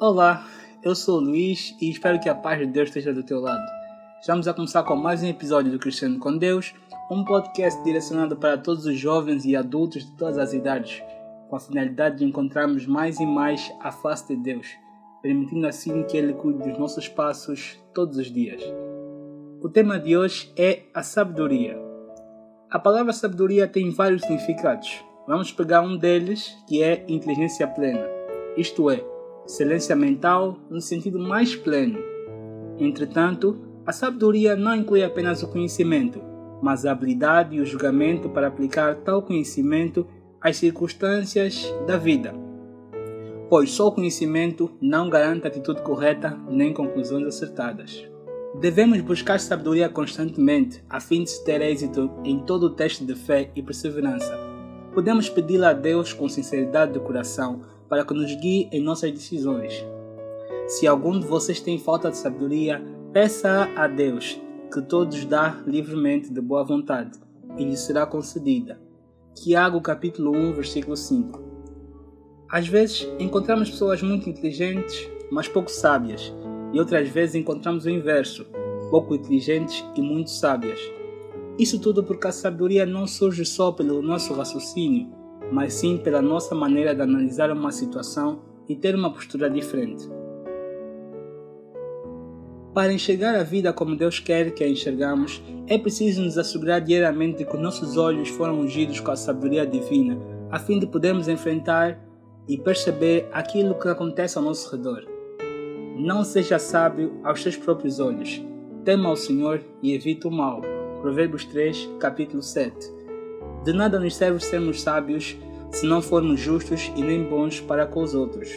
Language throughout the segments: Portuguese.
Olá, eu sou o Luiz e espero que a paz de Deus esteja do teu lado. Estamos a começar com mais um episódio do Cristiano com Deus, um podcast direcionado para todos os jovens e adultos de todas as idades, com a finalidade de encontrarmos mais e mais a face de Deus, permitindo assim que Ele cuide dos nossos passos todos os dias. O tema de hoje é a sabedoria. A palavra sabedoria tem vários significados. Vamos pegar um deles, que é inteligência plena, isto é, excelência mental no sentido mais pleno. Entretanto, a sabedoria não inclui apenas o conhecimento, mas a habilidade e o julgamento para aplicar tal conhecimento às circunstâncias da vida. Pois só o conhecimento não garante atitude correta nem conclusões acertadas. Devemos buscar sabedoria constantemente a fim de se ter êxito em todo o teste de fé e perseverança. Podemos pedi-la a Deus com sinceridade de coração para que nos guie em nossas decisões. Se algum de vocês tem falta de sabedoria, peça a Deus, que todos dá livremente de boa vontade, e lhe será concedida. Tiago capítulo 1, versículo 5. Às vezes encontramos pessoas muito inteligentes, mas pouco sábias, e outras vezes encontramos o inverso, pouco inteligentes e muito sábias. Isso tudo porque a sabedoria não surge só pelo nosso raciocínio, mas sim pela nossa maneira de analisar uma situação e ter uma postura diferente. Para enxergar a vida como Deus quer que a enxergamos, é preciso nos assegurar diariamente que nossos olhos foram ungidos com a sabedoria divina, a fim de podermos enfrentar e perceber aquilo que acontece ao nosso redor. Não seja sábio aos seus próprios olhos. Tema ao Senhor e evite o mal. Provérbios 3, capítulo 7. De nada nos serve sermos sábios se não formos justos e nem bons para com os outros.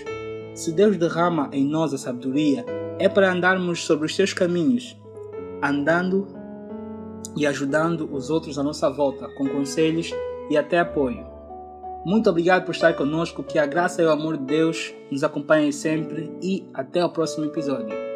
Se Deus derrama em nós a sabedoria, é para andarmos sobre os seus caminhos, andando e ajudando os outros à nossa volta com conselhos e até apoio. Muito obrigado por estar conosco, que a graça e o amor de Deus nos acompanhem sempre e até o próximo episódio.